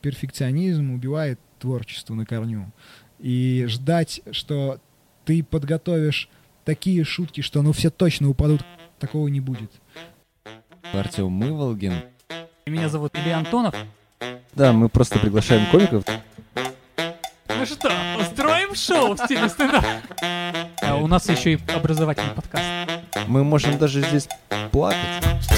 Перфекционизм убивает творчество на корню. И ждать, что ты подготовишь такие шутки, что ну все точно упадут, такого не будет. Артем Мыволгин. Меня зовут Илья Антонов. Да, мы просто приглашаем комиков. Ну что, устроим шоу в стиле стендап? А у нас еще и образовательный подкаст. Мы можем даже здесь плакать.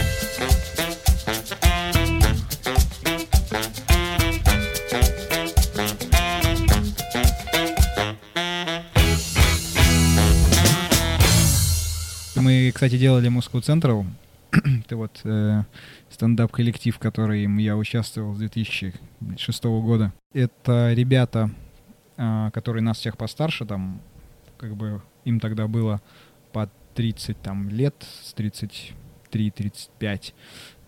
Кстати, делали Moscow Central. Это вот э, стендап-коллектив, в котором я участвовал с 2006 года. Это ребята, э, которые нас всех постарше, там, как бы им тогда было по 30 там, лет, с 33-35.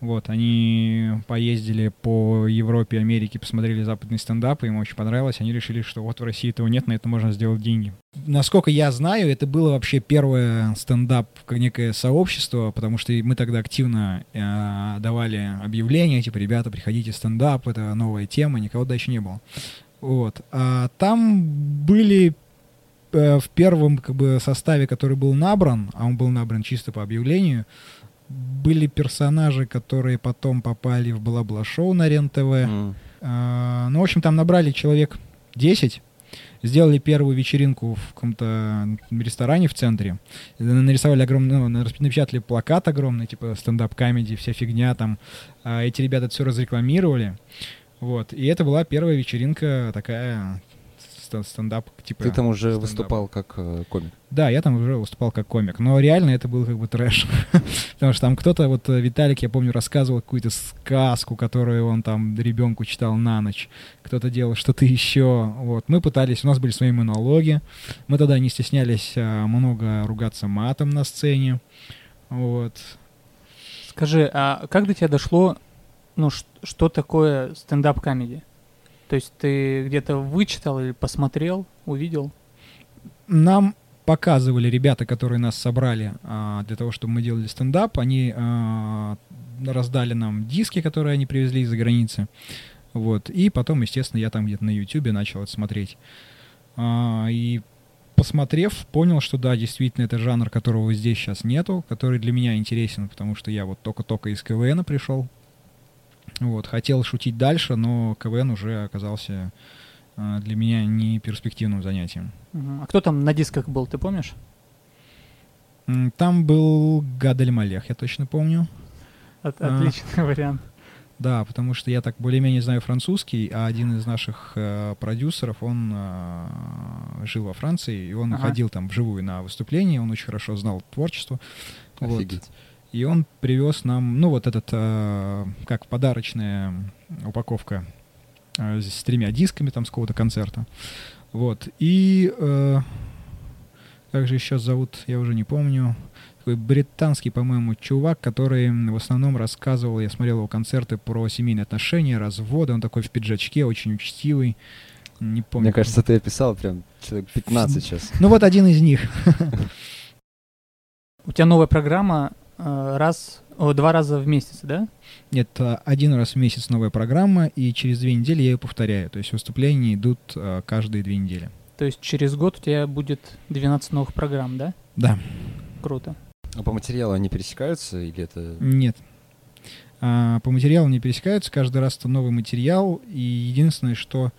Вот, они поездили по Европе, Америке, посмотрели западный стендап, им очень понравилось, они решили, что вот в России этого нет, на это можно сделать деньги. Насколько я знаю, это было вообще первое стендап, как некое сообщество, потому что мы тогда активно э, давали объявления, типа, ребята, приходите стендап, это новая тема, никого дальше не было. Вот. А там были э, в первом как бы составе, который был набран, а он был набран чисто по объявлению, были персонажи, которые потом попали в бла-бла-шоу на Рен-ТВ. М. А, ну, в общем, там набрали человек 10, сделали первую вечеринку в каком-то ресторане в центре, нарисовали огромный, ну, напечатали плакат огромный, типа stand-up comedy, вся фигня там. А эти ребята все разрекламировали. Вот. И это была первая вечеринка такая стендап, типа... Ты там уже стендап. выступал как э, комик. Да, я там уже выступал как комик, но реально это был как бы трэш. Потому что там кто-то, вот э, Виталик, я помню, рассказывал какую-то сказку, которую он там ребенку читал на ночь. Кто-то делал что-то еще. Вот. Мы пытались, у нас были свои монологи. Мы тогда не стеснялись а, много ругаться матом на сцене. Вот. Скажи, а как до тебя дошло, ну, что такое стендап-комедия? То есть ты где-то вычитал или посмотрел, увидел? Нам показывали ребята, которые нас собрали а, для того, чтобы мы делали стендап. Они а, раздали нам диски, которые они привезли из-за границы. Вот. И потом, естественно, я там где-то на Ютубе начал это смотреть. А, и посмотрев, понял, что да, действительно, это жанр, которого здесь сейчас нету, который для меня интересен, потому что я вот только-только из КВН пришел. Вот. Хотел шутить дальше, но КВН уже оказался а, для меня не перспективным занятием. А кто там на дисках был, ты помнишь? Там был Гадель Малех, я точно помню. От- А. Отличный вариант. Да, потому что я так более-менее знаю французский, а один из наших э, продюсеров, он э, жил во Франции, и он Ага. ходил там вживую на выступление, он очень хорошо знал творчество. Вот. И он привез нам, ну, вот этот, э, как подарочная упаковка э, с тремя дисками там с какого-то концерта. Вот. И э, как же еще зовут, я уже не помню. Такой британский, по-моему, чувак, который в основном рассказывал, я смотрел его концерты про семейные отношения, разводы. Он такой в пиджачке, очень учтивый. Не помню. Мне кажется, ты описал прям человек 15 сейчас. Ну вот один из них. У тебя новая программа раз, о, два раза в месяц, да? Это один раз в месяц новая программа, и через две недели я ее повторяю. То есть выступления идут э, каждые две недели. То есть через год у тебя будет 12 новых программ, да? Да. Круто. А по материалу они пересекаются или это... Нет. А, по материалу не пересекаются, каждый раз это новый материал, и единственное, что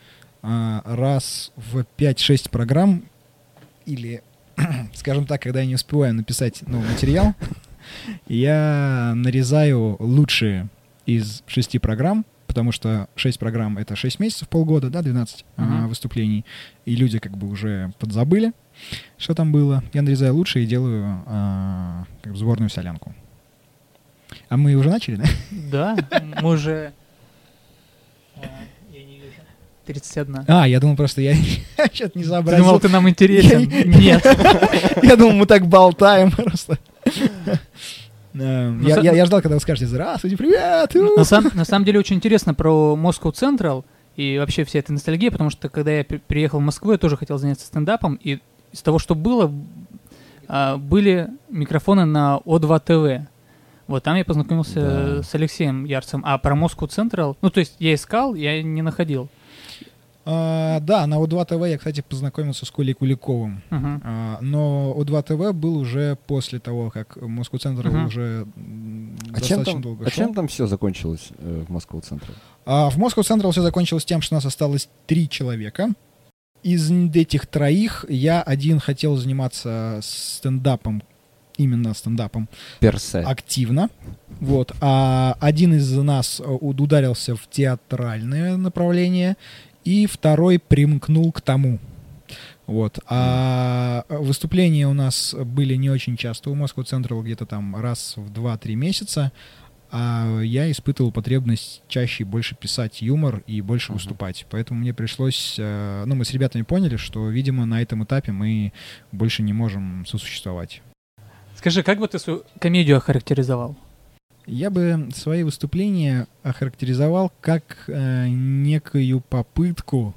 а, раз в 5-6 программ, или, скажем так, когда я не успеваю написать новый материал, я нарезаю лучшие из шести программ, потому что 6 программ — это 6 месяцев, полгода, да, 12 а, Мгм. выступлений, и люди как бы уже подзабыли, что там было. Я нарезаю лучшие и делаю а, как бы сборную солянку. А мы уже начали, да? Да, мы уже... э, я не вижу. 31. А, я думал просто, я что-то не Ты сообразил. думал, ты нам интересен? Нет. Я думал, мы так болтаем просто. Да, Ну, Я за- я- я ждал, когда вы скажете «Здравствуйте, привет!» На, сам- на самом деле очень интересно про Moscow Central и вообще вся эта ностальгия, потому что когда я при- приехал в Москву, я тоже хотел заняться стендапом, и из того, что было, а, были микрофоны на О2 ТВ. Вот там я познакомился Да. с Алексеем Ярцем. А про Moscow Central, ну, то есть я искал, я не находил. А, да, на У2 ТВ я, кстати, познакомился с Колей Куликовым. Мгм. А, но У2 ТВ был уже после того, как Москву Центр Мгм. уже А чем, достаточно там, долго а шел. чем там все закончилось э, в Москву центре? А в Москву Централ все закончилось тем, что у нас осталось три человека. Из этих троих я один хотел заниматься стендапом, именно стендапом, Персе. активно. Вот. А один из нас э, уд- ударился в театральное направление, и второй примкнул к тому. Вот. А выступления у нас были не очень часто у Москвы Централ, где-то там раз в 2-3 месяца. А я испытывал потребность чаще и больше писать юмор и больше Мгм. выступать. Поэтому мне пришлось... э, Ну, мы с ребятами поняли, что, видимо, на этом этапе мы больше не можем сосуществовать. Скажи, как бы ты свою комедию охарактеризовал? Я бы свои выступления охарактеризовал как э, некую попытку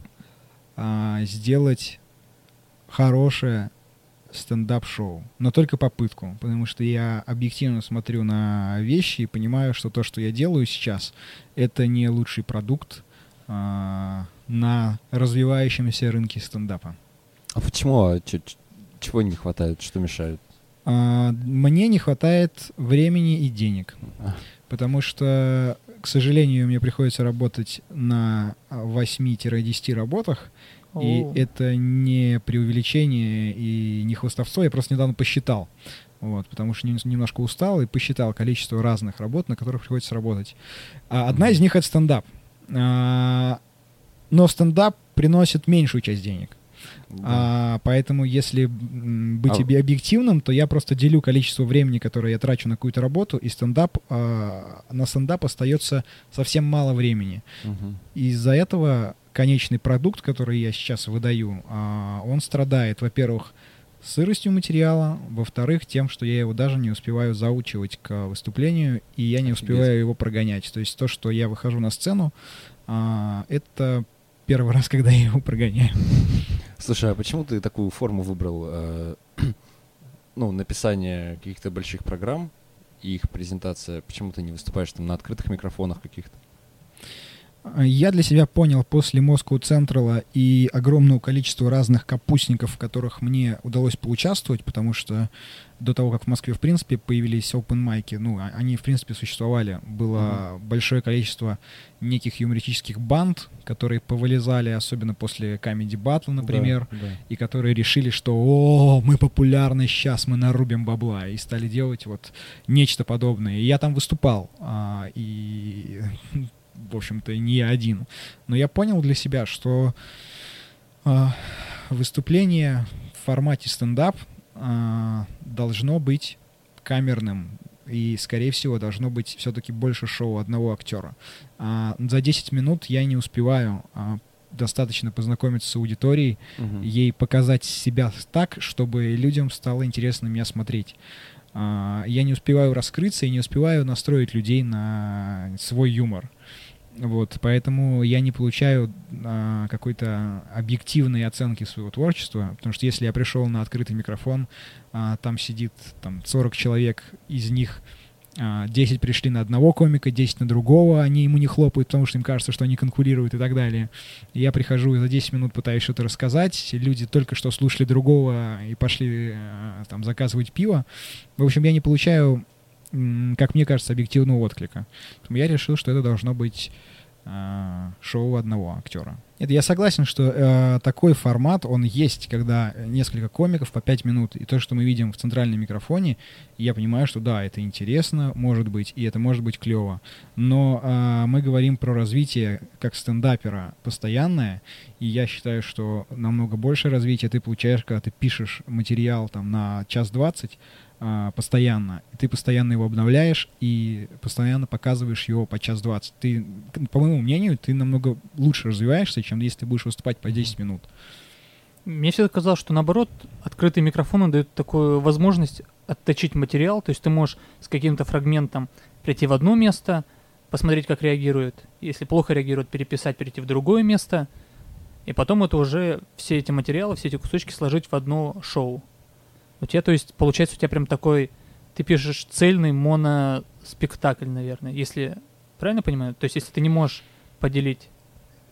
а, сделать хорошее стендап-шоу. Но только попытку, потому что я объективно смотрю на вещи и понимаю, что то, что я делаю сейчас, это не лучший продукт а, на развивающемся рынке стендапа. А почему? А ч- чего не хватает? Что мешает? А, мне не хватает времени и денег. А. Потому что, к сожалению, мне приходится работать на а, 8-10 работах, и О. это не преувеличение и не хвостовство, я просто недавно посчитал. Вот, потому что нем- немножко устал и посчитал количество разных работ, на которых приходится работать. А одна из них это стендап. А, но стендап приносит меньшую часть денег. Да. А, поэтому, если быть А- объективным, то я просто делю количество времени, которое я трачу на какую-то работу, и стендап а, на стендап остается совсем мало времени. Мгм. Из-за этого конечный продукт, который я сейчас выдаю, а, он страдает, во-первых, сыростью материала, во-вторых, тем, что я его даже не успеваю заучивать к выступлению, и я не Офигеть. успеваю его прогонять. То есть то, что я выхожу на сцену, а, это первый раз, когда я его прогоняю. Слушай, а почему ты такую форму выбрал? э, ну, написание каких-то больших программ и их презентация. Почему ты не выступаешь там на открытых микрофонах каких-то? Я для себя понял после Moscow Central и огромного количества разных капустников, в которых мне удалось поучаствовать, потому что до того, как в Москве, в принципе, появились open майки, ну, а- они, в принципе, существовали. Было большое количество неких юмористических банд, которые повылезали, особенно после Comedy Battle, например, Да, да. и которые решили, что «О, мы популярны, сейчас мы нарубим бабла», и стали делать вот нечто подобное. И я там выступал, а, и, в общем-то, не я один. Но я понял для себя, что а, выступление в формате стендап а, должно быть камерным, и, скорее всего, должно быть все-таки больше шоу одного актера. А, за 10 минут я не успеваю а, достаточно познакомиться с аудиторией, Мгм. ей показать себя так, чтобы людям стало интересно меня смотреть. А, Я не успеваю раскрыться и не успеваю настроить людей на свой юмор. Вот, поэтому я не получаю а, какой-то объективной оценки своего творчества, потому что если я пришел на открытый микрофон, а, там сидит там 40 человек, из них а, 10 пришли на одного комика, 10 на другого, они ему не хлопают, потому что им кажется, что они конкурируют и так далее. Я прихожу и за 10 минут пытаюсь что-то рассказать, люди только что слушали другого и пошли э, там заказывать пиво. В общем, я не получаю, как мне кажется, объективного отклика. Я решил, что это должно быть э, шоу одного актера. Это я согласен, что э, такой формат, он есть, когда несколько комиков по 5 минут, и то, что мы видим в центральном микрофоне, я понимаю, что да, это интересно, может быть, и это может быть клево. Но э, мы говорим про развитие как стендапера постоянное, и я считаю, что намного больше развития ты получаешь, когда ты пишешь материал там на час двадцать а, постоянно, и ты постоянно его обновляешь и постоянно показываешь его по час двадцать. Ты, по моему мнению, ты намного лучше развиваешься, чем если ты будешь выступать по 10 минут. Мне всегда казалось, что наоборот, открытые микрофоны дают такую возможность отточить материал, то есть ты можешь с каким-то фрагментом прийти в одно место, посмотреть, как реагирует. Если плохо реагирует, переписать, перейти в другое место, и потом это уже все эти материалы, все эти кусочки сложить в одно шоу. У тебя, то есть, получается, у тебя прям такой ты пишешь цельный моноспектакль, наверное, если правильно понимаю? То есть, если ты не можешь поделить.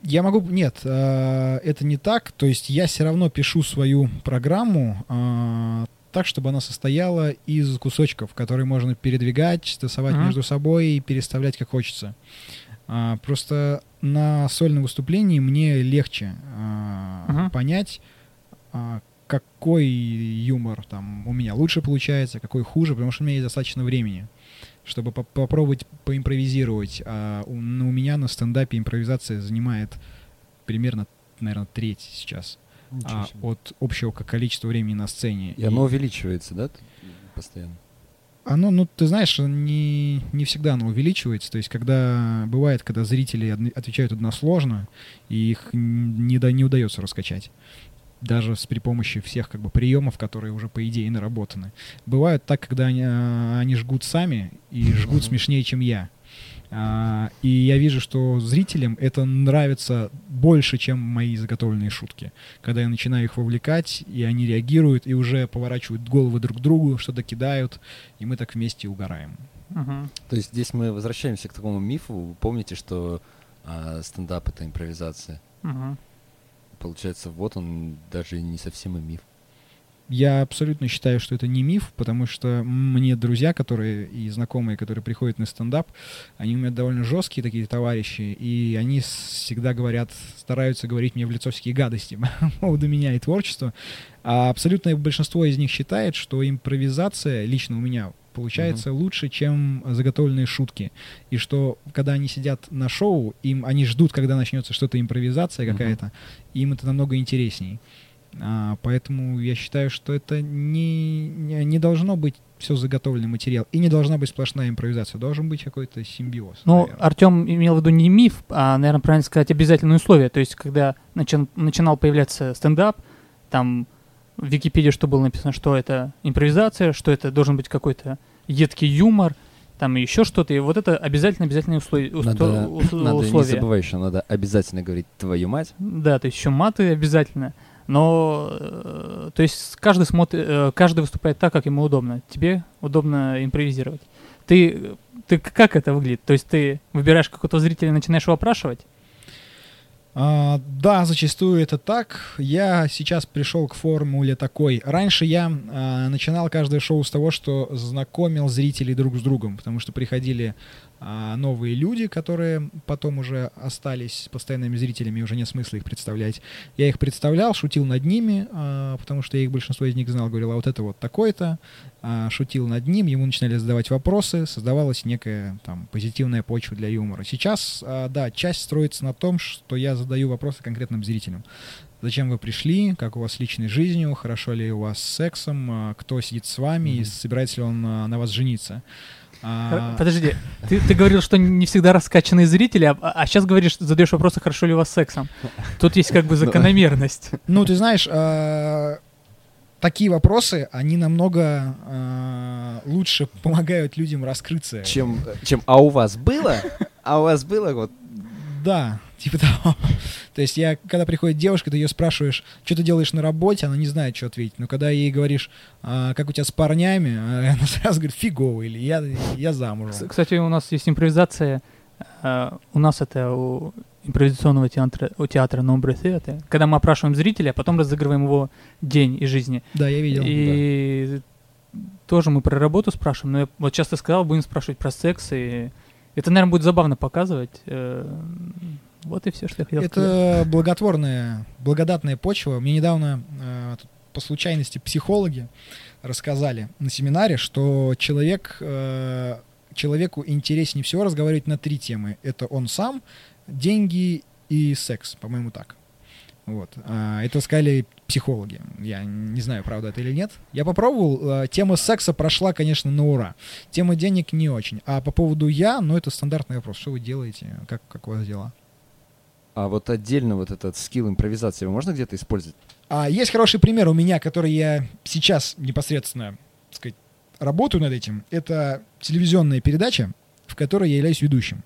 Я могу... Нет, э, это не так. То есть я все равно пишу свою программу э, так, чтобы она состояла из кусочков, которые можно передвигать, тасовать Мгм. между собой и переставлять как хочется. А, просто на сольном выступлении мне легче а, Мгм. понять, а, какой юмор там у меня лучше получается, какой хуже, потому что у меня есть достаточно времени, чтобы по- попробовать поимпровизировать. А у, ну, у меня на стендапе импровизация занимает примерно, наверное, треть сейчас а, от общего ко- количества времени на сцене. И оно увеличивается, да, постоянно? Оно, ну, ты знаешь, не, не всегда оно увеличивается. То есть, когда бывает, когда зрители одни- отвечают односложно, и их не, да- не удается раскачать. Даже с при помощи всех как бы приемов, которые уже по идее наработаны. Бывает так, когда они, а, они жгут сами и жгут смешнее, чем я. А, и я вижу, что зрителям это нравится больше, чем мои заготовленные шутки. Когда я начинаю их вовлекать, и они реагируют, и уже поворачивают головы друг к другу, что-то кидают, и мы так вместе угораем. Мгм. То есть здесь мы возвращаемся к такому мифу. Вы помните, что а, стендап — это импровизация? Мгм. Получается, вот он даже не совсем и миф. Я абсолютно считаю, что это не миф, потому что мне друзья, которые и знакомые, которые приходят на стендап, они у меня довольно жесткие такие товарищи, и они всегда говорят, стараются говорить мне в лицо всякие гадости по поводу меня и творчества. А абсолютное большинство из них считает, что импровизация лично у меня получается лучше, чем заготовленные шутки. И что, когда они сидят на шоу, им они ждут, когда начнется что-то импровизация какая-то, им это намного интересней. А, поэтому я считаю, что это не, не, не должно быть все заготовленный материал. И не должна быть сплошная импровизация. Должен быть какой-то симбиоз. Ну. Артем имел в виду не миф, а, наверное, правильно сказать, обязательные условия. То есть, когда начи- начинал появляться стендап, там в Википедии что было написано, что это импровизация, что это должен быть какой-то едкий юмор, там еще что-то. И вот это обязательно-обязательные условия. Надо, усто- надо не условия. забывай еще, надо обязательно говорить «твою мать». Да, то есть еще маты обязательно. Но, э, то есть каждый смотрит, э, каждый выступает так, как ему удобно. Тебе удобно импровизировать. Ты, ты как это выглядит? То есть ты выбираешь какого-то зрителя и начинаешь его опрашивать? А, да, зачастую это так. Я сейчас пришел к формуле такой. Раньше я а, начинал каждое шоу с того, что знакомил зрителей друг с другом, потому что приходили а, новые люди, которые потом уже остались постоянными зрителями, и уже нет смысла их представлять. Я их представлял, шутил над ними, а, потому что я их большинство из них знал, говорил, а вот это вот такой-то, а, шутил над ним, ему начинали задавать вопросы, создавалась некая там позитивная почва для юмора. Сейчас, а, да, часть строится на том, что я задаю вопросы конкретным зрителям. Зачем вы пришли? Как у вас с личной жизнью? Хорошо ли у вас с сексом? Кто сидит с вами? И Мгм. собирается ли он на вас жениться? А, Подожди, ты, ты говорил, что не всегда раскачанные зрители, а, сейчас говоришь, задаешь вопросы, хорошо ли у вас с сексом. Тут есть как бы закономерность. Ну, ты знаешь, а, такие вопросы, они намного а, лучше помогают людям раскрыться. Чем, чем «а у вас было?» А у вас было вот Да, типа того. То есть я, когда приходит девушка, ты ее спрашиваешь, что ты делаешь на работе, она не знает, что ответить. Но когда ей говоришь, «А, как у тебя с парнями, а, она сразу говорит, фигово, или я, я замужем. Кстати, у нас есть импровизация. а, У нас это у импровизационного театра, у театра Nombre Theatre, когда мы опрашиваем зрителя, а потом разыгрываем его день из жизни. Да, я видел. И тоже мы про работу спрашиваем, но я вот часто сказал, будем спрашивать про секс, и это, наверное, будет забавно показывать. Вот и все, что я хотел сказать. Это благотворная, благодатная почва. Мне недавно э, по случайности психологи рассказали на семинаре, что человек, э, человеку интереснее всего разговаривать на три темы. Это он сам, деньги и секс, по-моему, так. Вот. А, это сказали психологи. Я не знаю, правда это или нет. Я попробовал. э, Тема секса прошла, конечно, на ура. Тема денег не очень. А по поводу я, ну это стандартный вопрос. Что вы делаете? Как, как у вас дела? А вот отдельно вот этот скилл импровизации его можно где-то использовать? А, есть хороший пример у меня, который я сейчас непосредственно, так сказать, работаю над этим. Это телевизионная передача, в которой я являюсь ведущим.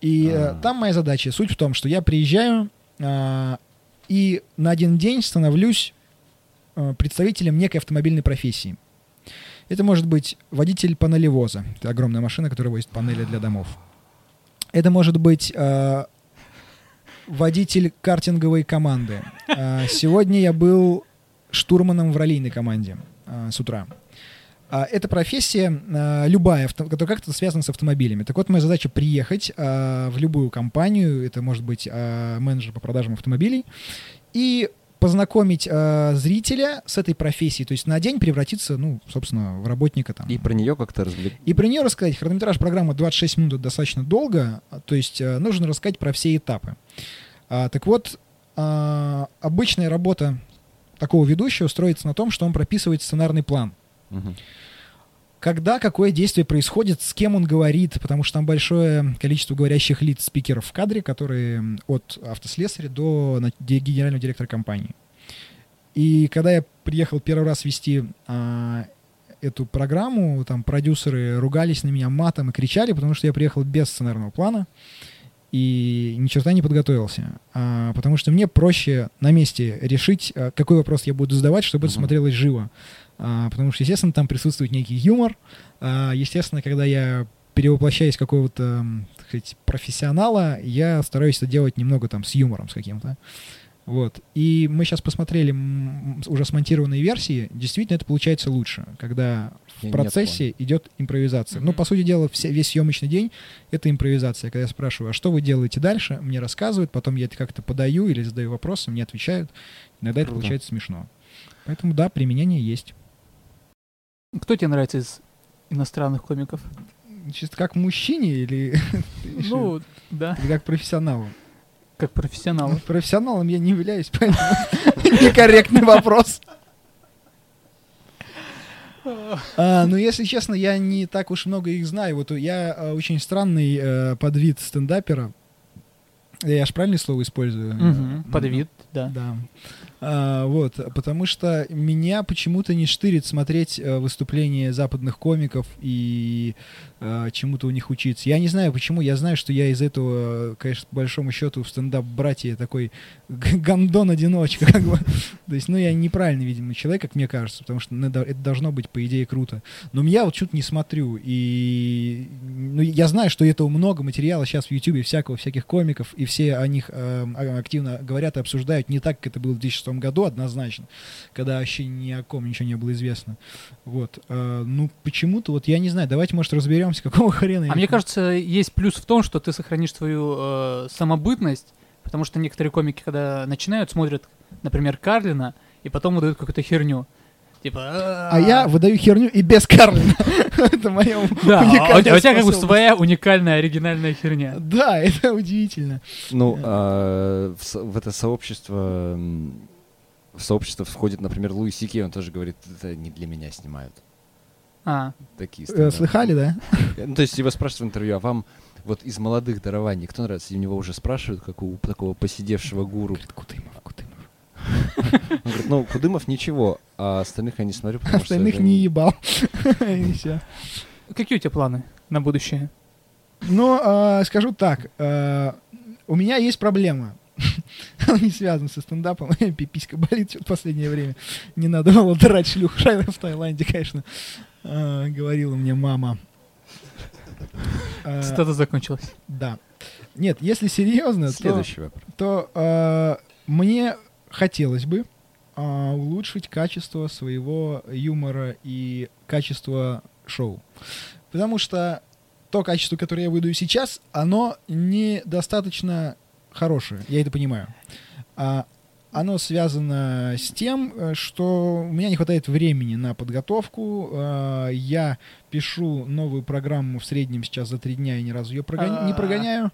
И э, А. там моя задача, суть в том, что я приезжаю а, и на один день становлюсь э, представителем некой автомобильной профессии. Это может быть водитель панелевоза. Это огромная машина, которая возит панели для домов. Это может быть э, водитель картинговой команды. Э, сегодня я был штурманом в раллийной команде э, с утра. А, Эта профессия любая, которая как-то связана с автомобилями. Так вот, моя задача приехать в любую компанию, это может быть менеджер по продажам автомобилей, и познакомить э, зрителя с этой профессией, то есть на день превратиться, ну, собственно, в работника там. И про нее как-то развлек... И про нее рассказать. Хронометраж программы 26 минут это достаточно долго, а, то есть э, нужно рассказать про все этапы. А, так вот, а, обычная работа такого ведущего строится на том, что он прописывает сценарный план. Мгм. Когда какое действие происходит, с кем он говорит, потому что там большое количество говорящих лиц спикеров в кадре, которые от автослесаря до генерального директора компании. И когда я приехал первый раз вести а, эту программу, там продюсеры ругались на меня матом и кричали, потому что я приехал без сценарного плана и ни черта не подготовился. А, потому что мне проще на месте решить, а, какой вопрос я буду задавать, чтобы это Мгм. смотрелось живо. А, потому что, естественно, там присутствует некий юмор. А, естественно, когда я перевоплощаюсь какого-то, так сказать, профессионала, я стараюсь это делать немного там с юмором с каким-то. Вот. И мы сейчас посмотрели уже смонтированные версии. Действительно, это получается лучше, когда в Нет процессе идет импровизация. Ну, Мгм. по сути дела, вся- весь съемочный день — это импровизация. Когда я спрашиваю, а что вы делаете дальше, мне рассказывают, потом я это как-то подаю или задаю вопросы, мне отвечают. Иногда это Круто. получается смешно. Поэтому, да, применение есть. Кто тебе нравится из иностранных комиков? Чисто как мужчине или Ну, да, или как профессионалу? Как профессионал. Ну, профессионалом я не являюсь, поэтому некорректный вопрос. А, ну, если честно, я не так уж много их знаю. Вот я а, очень странный э, подвид стендапера. Я ж правильное слово использую? Э, Подвид, да. Да. А, вот, потому что меня почему-то не штырит смотреть э, выступления западных комиков и э, чему-то у них учиться. Я не знаю почему, я знаю, что я из этого, конечно, по большому счету в стендап-братье такой г- гандон-одиночка, как бы. То есть, ну, я неправильный, видимо, человек, как мне кажется, потому что это должно быть, по идее, круто. Но я вот что-то не смотрю, и ну, я знаю, что этого много материала сейчас в Ютубе всякого, всяких комиков, и все о них э, а- активно говорят и обсуждают не так, как это было в 2006 году, однозначно, когда вообще ни о ком ничего не было известно. Вот. Э, ну, почему-то, вот я не знаю, давайте, может, разберемся, какого хрена... А мне кажется, есть плюс в том, что ты сохранишь свою э, самобытность, потому что некоторые комики, когда начинают, смотрят, например, Карлина, и потом выдают какую-то херню. Типа... А я выдаю херню и без Карлина. Это мое Да, а у уникальная тебя у тебя как бы своя уникальная, оригинальная херня. Да, это удивительно. Ну, Э. а, в, в это сообщество, в сообщество входит, например, Луи Сики, он тоже говорит, это не для меня снимают. А, Такие Э, стендапы. Слыхали, да? Ну, то есть его спрашивают в интервью, а вам вот из молодых дарований кто нравится? И у него уже спрашивают, как у такого посидевшего гуру. Говорит, Кудымов, Кудымов. Он говорит, ну, Кудымов ничего, а остальных я не смотрю, потому что... Остальных это не ебал. Какие у тебя планы на будущее? Ну, а, скажу так. а, У меня есть проблема. Она не связана со стендапом. Пиписька болит что-то в последнее время. Не надо было драть шлюх в Таиланде, конечно. а, Говорила мне мама. А, Цитата закончилась. Да. Нет, если серьезно, то, Следующий вопрос. то а, мне хотелось бы улучшить качество своего юмора и качество шоу. Потому что то качество, которое я выдаю сейчас, оно недостаточно хорошее. Я это понимаю. А, оно связано с тем, э, что у меня не хватает времени на подготовку. А, я пишу новую программу в среднем сейчас за три дня и ни разу ее прогон- не А. прогоняю.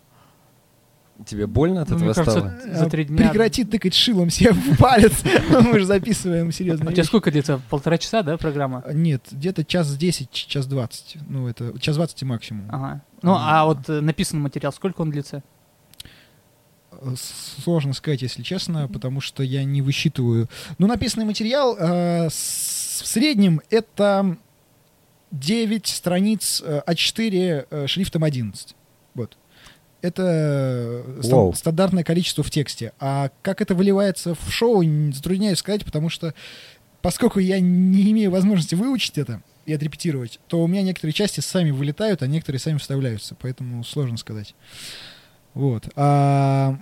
Тебе больно от Ну, этого стало? за три дня... Прекрати тыкать шилом себе в палец. Мы же записываем А серьезно. у тебя сколько длится? Полтора часа, да, программа? Нет, где-то час 10, час 20. Ну, это час 20 максимум. Ага. Ну, а вот э, написанный материал, сколько он длится? Э, Сложно сказать, если честно, потому что я не высчитываю. Ну, написанный материал э, с- в среднем это 9 страниц э, А4 э, шрифтом 11. Вот. Это э, стан- Вау. стандартное количество в тексте. А как это выливается в шоу, затрудняюсь сказать, потому что поскольку я не имею возможности выучить это, и отрепетировать, то у меня некоторые части сами вылетают, а некоторые сами вставляются, поэтому сложно сказать. Вот. А,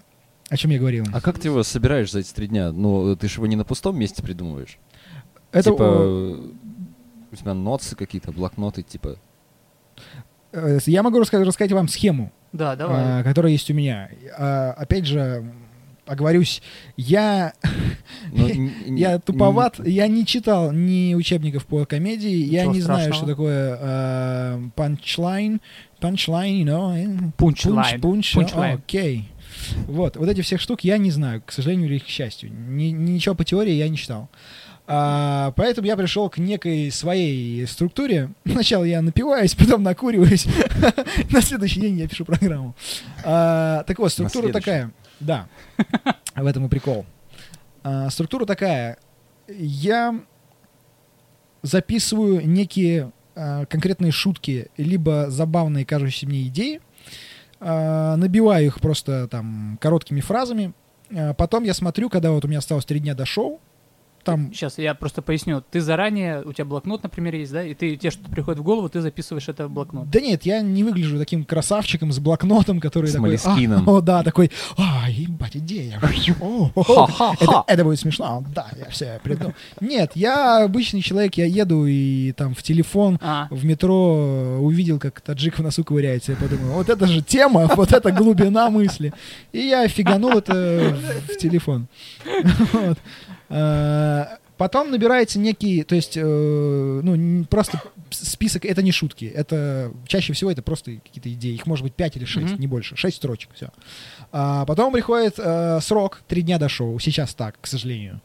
о чем я говорил? А как ты его собираешь за эти три дня? Ну, ты же его не на пустом месте придумываешь. Это типа, о, у тебя ноты какие-то, блокноты, типа. э, я могу рассказать, рассказать вам схему, Да, давай. а, которая есть у меня. А, опять же, оговорюсь, я ну, н- н- Я туповат, я не читал ни учебников по комедии, я не знаю, страшного. что такое э, панчлайн, панчлайн, you know, Пунчлайн. пунч, пунч, Пунчлайн. окей. Вот, вот эти всех штук я не знаю, к сожалению или к счастью. Ни- ничего по теории я не читал. А, поэтому я пришел к некой своей структуре. Сначала я напиваюсь, потом накуриваюсь. На следующий день я пишу программу. А, так вот, структура такая. Да, в этом и прикол. А, структура такая. Я записываю некие а, конкретные шутки, либо забавные кажущиеся мне идеи, набиваю их просто там короткими фразами. А, потом я смотрю, когда вот у меня осталось три дня до шоу, там Сейчас я просто поясню. Ты заранее, у тебя блокнот, например, есть, да? И ты те, что приходит в голову, ты записываешь это в блокнот. Да нет, я не выгляжу таким красавчиком с блокнотом, который С такой... «А. О, да, такой, а, ебать, идея. О, о, Ха-ха-ха. это, это будет смешно. Да, я все придумал. Нет, я обычный человек, я еду и там в телефон, А, в метро увидел, как таджик в носу ковыряется, я подумал, вот это же тема, вот это глубина мысли. И я фиганул это в, в телефон. Вот. А, Потом набирается некий, то есть, э, ну, просто список, это не шутки, это чаще всего это просто какие-то идеи, их может быть 5 или 6, Мгм. не больше, 6 строчек, все. А потом приходит э, срок, 3 дня до шоу, сейчас так, к сожалению.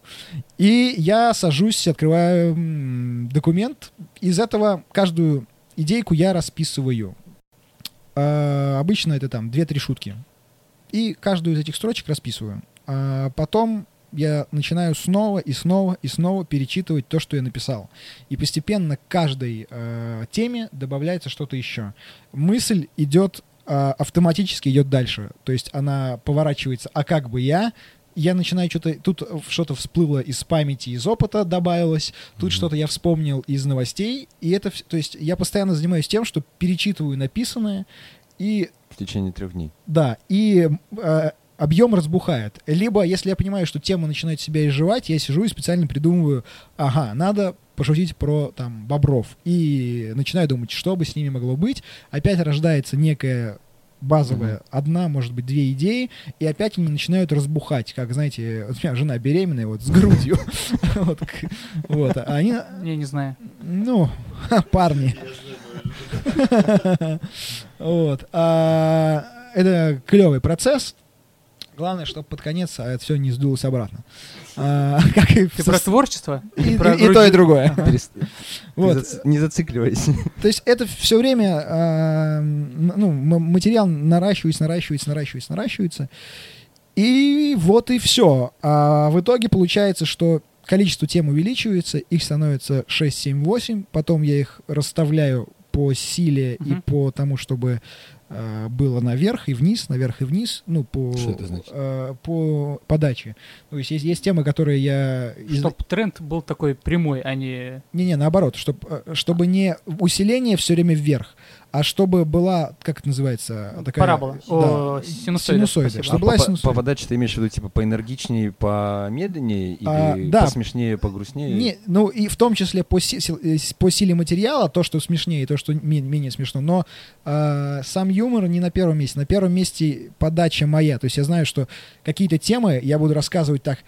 И я сажусь, открываю м, документ, из этого каждую идейку я расписываю. А, обычно это там 2-3 шутки. И каждую из этих строчек расписываю. А потом я начинаю снова и снова и снова перечитывать то, что я написал. И постепенно к каждой э, теме добавляется что-то еще. Мысль идет э, автоматически идет дальше. То есть она поворачивается, а как бы я, я начинаю что-то, тут что-то всплыло из памяти, из опыта добавилось, тут Мгм. что-то я вспомнил из новостей, и это, то есть я постоянно занимаюсь тем, что перечитываю написанное, и В течение трех дней. да, и э, объем разбухает. Либо, если я понимаю, что тема начинает себя изживать, я сижу и специально придумываю, ага, надо пошутить про там бобров. И начинаю думать, что бы с ними могло быть. Опять рождается некая базовая, Мгм. одна, может быть, две идеи, и опять они начинают разбухать, как, знаете, вот у меня жена беременная, вот, с грудью, вот, а они, я не знаю. ну, парни. Вот. А, Это клевый процесс. Главное, чтобы под конец а, это все не сдулось обратно. А, Как и Ты со- про творчество? и, Или про и- и то, и другое. Перест- Вот. зац- Не зацикливайся. То есть это все время а, ну, материал наращивается, наращивается, наращивается, наращивается. И вот и все. А в итоге получается, что количество тем увеличивается, их становится 6, 7, 8. Потом я их расставляю по силе и по тому, чтобы было наверх и вниз, наверх и вниз, ну, по, а, по подаче. То есть, есть есть темы, которые я... из- Чтоб тренд был такой прямой, а не... не-не, наоборот, чтоб, э, чтобы не усиление все время вверх, а чтобы была, как это называется, такая... Парабола. Да, О, синусоида, синусоида, чтобы А была по, синусоида. по подаче ты имеешь в виду, типа, поэнергичнее, помедленнее, или А, да. посмешнее, погрустнее? Не, ну и в том числе по, си- э, по силе материала, то, что смешнее, и то, что ме- менее смешно. Но э, сам юмор не на первом месте. На первом месте подача моя. То есть я знаю, что какие-то темы я буду рассказывать так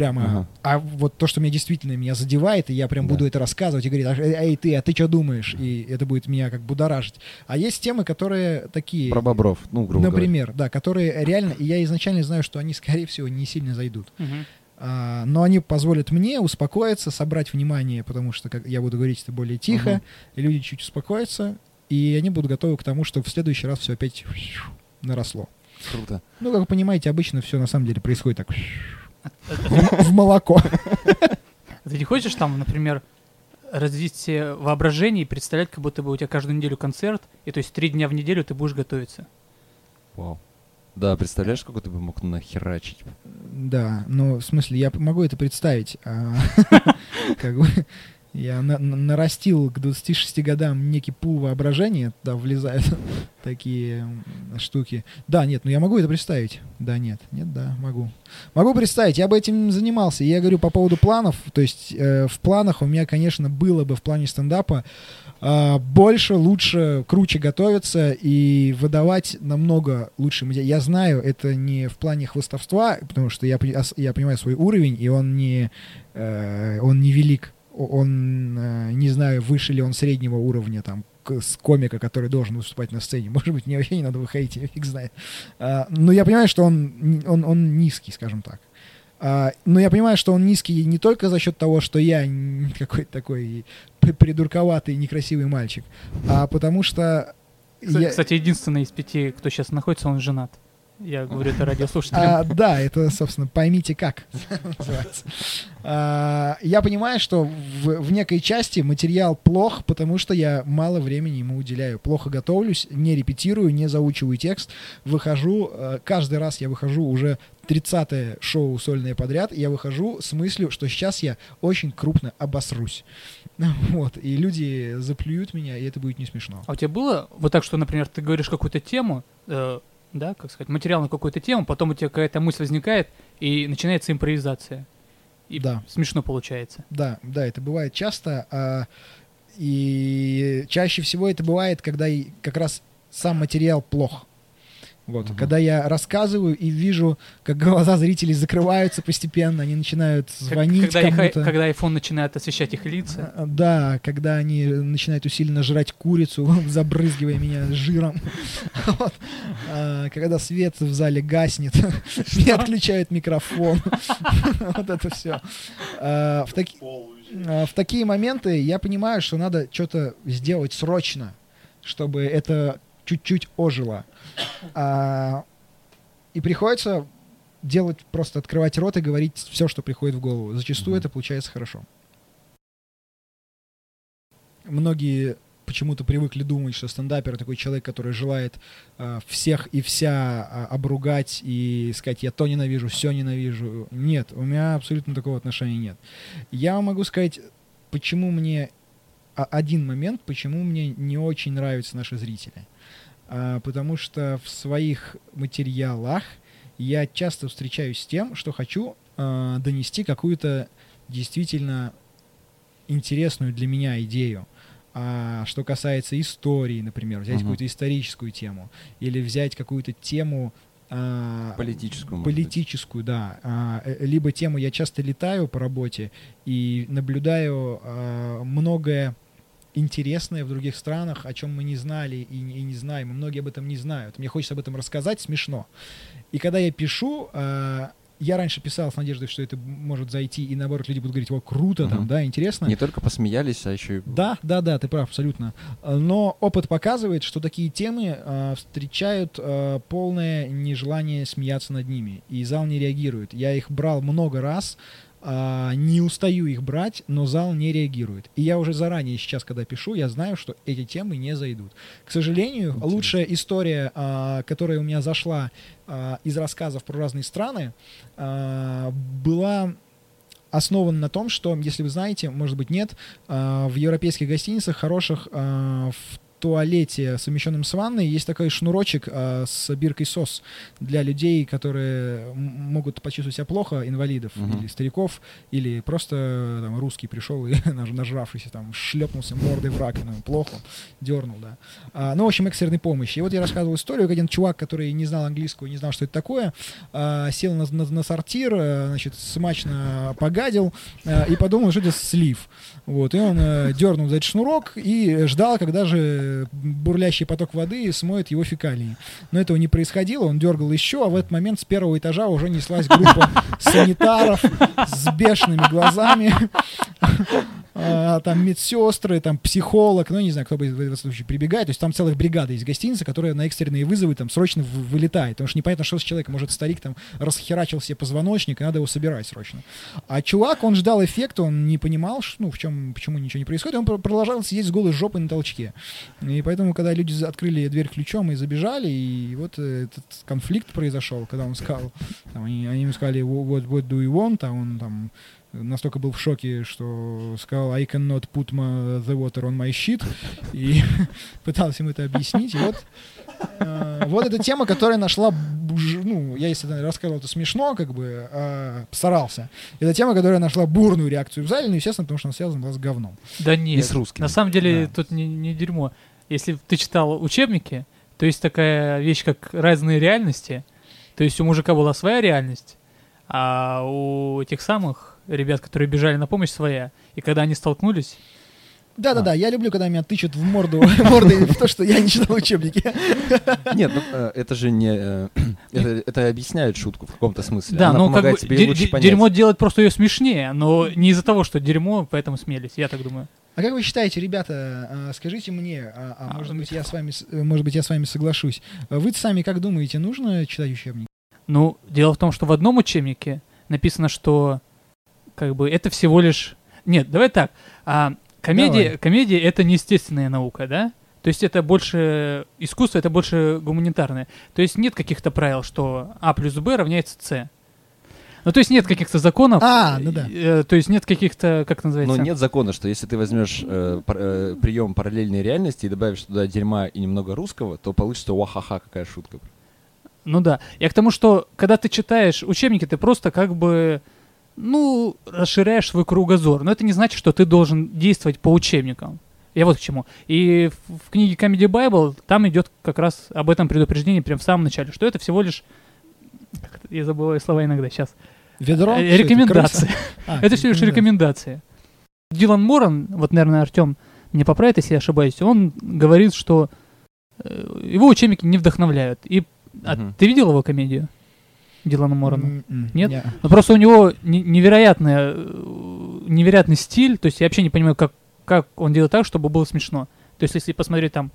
прямо. Ага. А вот то, что меня действительно меня задевает, и я прям Да. буду это рассказывать и говорить, «А, эй, ты, а ты что думаешь? И это будет меня как будоражить. А есть темы, которые такие... Про бобров, ну, грубо говоря. Например, да, которые реально, и я изначально знаю, что они, скорее всего, не сильно зайдут. Мгм. А, но они позволят мне успокоиться, собрать внимание, потому что как я буду говорить это более тихо, и люди чуть успокоятся, и они будут готовы к тому, что в следующий раз все опять наросло. Круто. Ну, как вы понимаете, обычно все на самом деле происходит так в молоко. Ты не хочешь там, например, развить себе воображение и представлять, как будто бы у тебя каждую неделю концерт, и то есть три дня в неделю ты будешь готовиться? Вау. Да, представляешь, сколько ты бы мог нахерачить? Да, ну, в смысле, я могу это представить. а, Как бы Я на- на- нарастил к 26 годам некий пул воображения, туда влезают такие штуки. Да, нет, ну я могу это представить. Да, нет, нет, да, могу. Могу представить, я бы этим занимался. Я говорю по поводу планов, то есть э, в планах у меня, конечно, было бы в плане стендапа а, больше, лучше, круче готовиться и выдавать намного лучше. Я знаю, это не в плане хвостовства, потому что я, я понимаю свой уровень, и он не, э, он не велик. Он, э, не знаю, выше ли он среднего уровня, там, с комика, который должен выступать на сцене. Может быть, мне вообще не надо выходить, я фиг знает. А, но я понимаю, что он, он, он низкий, скажем так. А, но я понимаю, что он низкий не только за счет того, что я какой-то такой придурковатый, некрасивый мальчик, а потому что... Кстати, я- кстати, единственный из пяти, кто сейчас находится, он женат. Я говорю это радиослушателям. А, да, это, собственно, поймите как называется. А, я понимаю, что в, в некой части материал плох, потому что я мало времени ему уделяю. Плохо готовлюсь, не репетирую, не заучиваю текст. Выхожу, э, каждый раз я выхожу уже 30-е шоу сольное подряд, я выхожу с мыслью, что сейчас я очень крупно обосрусь. Вот, и люди заплюют меня, и это будет не смешно. А у тебя было вот так, что, например, ты говоришь какую-то тему, э, да, как сказать, материал на какую-то тему, потом у тебя какая-то мысль возникает, и начинается импровизация. И Да. смешно получается. Да, да, это бывает часто. а, и чаще всего это бывает, когда и как раз сам материал плох. Вот. Мгм. Когда я рассказываю и вижу, как глаза зрителей закрываются постепенно, они начинают звонить когда, их- кому-то. когда iPhone начинает освещать их лица. А, Да, когда они начинают усиленно жрать курицу, забрызгивая меня жиром. Вот. А, Когда свет в зале гаснет, мне отключают микрофон. Вот это все. В таки- а, в такие моменты я понимаю, что надо что-то сделать срочно, чтобы это чуть-чуть ожило. А, И приходится делать, просто открывать рот и говорить все, что приходит в голову. Зачастую Мгм. это получается хорошо. Многие почему-то привыкли думать, что стендапер такой человек, который желает а, всех и вся а, обругать и сказать, я то ненавижу, все ненавижу. Нет, у меня абсолютно такого отношения нет. Я могу сказать, почему мне а, один момент, почему мне не очень нравятся наши зрители. А, потому что в своих материалах я часто встречаюсь с тем, что хочу а, донести какую-то действительно интересную для меня идею. А что касается истории, например, взять Мгм. какую-то историческую тему или взять какую-то тему а, Политическую, политическую, да. А, э, либо тему я часто летаю по работе и наблюдаю а, многое интересное в других странах, о чем мы не знали и, не- и не знаем, и многие об этом не знают. Мне хочется об этом рассказать, смешно. И когда я пишу, а, я раньше писал с надеждой, что это может зайти, и наоборот люди будут говорить, о, круто, там, да, интересно. Не только посмеялись, а еще и... Да, да, да, ты прав, абсолютно. Э, Но опыт показывает, что такие темы э, встречают э, полное нежелание смеяться над ними, и зал не реагирует. Я их брал много раз, а, не устаю их брать, но зал не реагирует. И я уже заранее сейчас, когда пишу, я знаю, что эти темы не зайдут. К сожалению, Интересно. лучшая история, а, которая у меня зашла а, из рассказов про разные страны, а, была основан на том, что, если вы знаете, может быть, нет, а, в европейских гостиницах хороших а, в туалете, совмещенном с ванной, есть такой шнурочек а, с биркой сос для людей, которые могут почувствовать себя плохо, инвалидов Мгм. или стариков, или просто там, русский пришел и наж- нажравшийся, там, шлепнулся мордой в раковину, плохо, дернул, да. А, ну, в общем, экстренной помощи. И вот я рассказывал историю, как один чувак, который не знал английского, не знал, что это такое, а, сел на, на- на сортир, а, значит, смачно погадил а, и подумал, что это слив. Вот, и он э, дернул за этот шнурок и ждал, когда же бурлящий поток воды смоет его фекалии. Но этого не происходило, он дергал еще, а в этот момент с первого этажа уже неслась группа санитаров с бешеными глазами. А, Там медсестры, там психолог, ну, не знаю, кто бы в этом случае прибегает. То есть там целых бригада из гостиницы, которая на экстренные вызовы там срочно вылетает. Потому что непонятно, что с человеком. Может, старик там расхерачил себе позвоночник, и надо его собирать срочно. А чувак, он ждал эффекта, он не понимал, ну, в чем, почему ничего не происходит. Он пр- продолжал сидеть с голой жопой на толчке. И поэтому, когда люди открыли дверь ключом и забежали, и вот э, этот конфликт произошел, когда он сказал, там, они, они ему сказали, what, what do you want, а он там настолько был в шоке, что сказал I cannot put my, the water on my shit, и пытался ему это объяснить. И вот, э, вот эта тема, которая нашла, ну, я если рассказывал это смешно, как бы э, постарался. Это тема, которая нашла бурную реакцию в зале, ну, естественно, потому что она связана была с говном. Да нет. с русскими. На самом деле Да. тут не, не дерьмо. Если ты читал учебники, то есть такая вещь, как разные реальности. То есть у мужика была своя реальность, а у тех самых ребят, которые бежали на помощь, своя. И когда они столкнулись, Да-да-да, я люблю, когда меня тычут в морду мордой в то, что я не читал учебники. Нет, ну, э, это же не... э, Это, это объясняет шутку в каком-то смысле. да, Она ну как бы помогает тебе лучше понять. дерьмо делает просто ее смешнее, но не из-за того, что дерьмо, поэтому смелись, я так думаю. А как вы считаете, ребята, а, скажите мне, а, а А, может ну, быть я с вами, э, может быть я с вами соглашусь. Вы сами как думаете, нужно читать учебники? Ну, дело в том, что в одном учебнике написано, что как бы это всего лишь... Нет, давай так. А, комедия, Давай. комедия — это не естественная наука, да? То есть это больше... Искусство — это больше гуманитарное. То есть нет каких-то правил, что А плюс Б равняется С. Ну, то есть нет каких-то законов. А, ну да. э, то есть нет каких-то, как называется? Но нет закона, что если ты возьмешь э, пар- э, прием параллельной реальности и добавишь туда дерьма и немного русского, то получится вахаха, какая шутка. Ну да. Я к тому, что когда ты читаешь учебники, ты просто как бы, ну, расширяешь свой кругозор. Но это не значит, что ты должен действовать по учебникам. Я вот к чему. И в, в книге Comedy Bible там идет как раз об этом предупреждение прямо в самом начале, что это всего лишь... это, Я забываю слова иногда сейчас. Ведро? Э, это, Рекомендации. крыса? А, Это всего лишь рекомендации. Дилан Моран, вот, наверное, Артем меня поправит, если я ошибаюсь, он говорит, что э, его учебники не вдохновляют. И а Мгм. ты видел его комедию? Дилана Морана? М-м, Нет? не. Ну просто у него не- невероятная, э, невероятный стиль, то есть я вообще не понимаю, как, как он делает так, чтобы было смешно. То есть если посмотреть там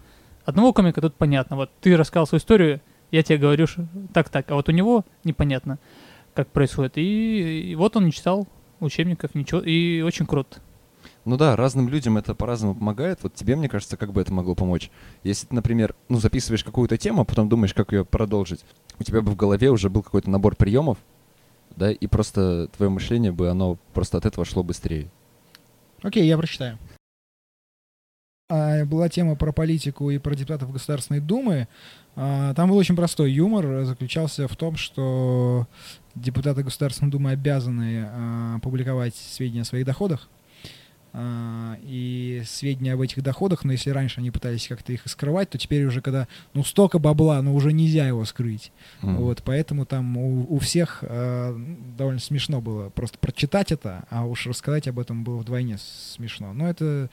одного комика, тут понятно. Вот ты рассказал свою историю, я тебе говорю так-так, а вот у него непонятно, как происходит. И, и вот он не читал учебников, ничего, и очень круто. Ну да, разным людям это по-разному помогает. Вот тебе, мне кажется, как бы это могло помочь. Если ты, например, ну, записываешь какую-то тему, а потом думаешь, как ее продолжить, у тебя бы в голове уже был какой-то набор приемов, да, и просто твое мышление бы, оно просто от этого шло быстрее. Окей, я прочитаю. А, Была тема про политику и про депутатов Государственной Думы. А, Там был очень простой юмор. Заключался в том, что депутаты Государственной Думы обязаны а, публиковать сведения о своих доходах. А, И сведения об этих доходах, но если раньше они пытались как-то их скрывать, то теперь уже когда, ну, столько бабла, ну, уже нельзя его скрыть. М. Вот, поэтому там у, у всех э, довольно смешно было просто прочитать это, а уж рассказать об этом было вдвойне смешно. Но это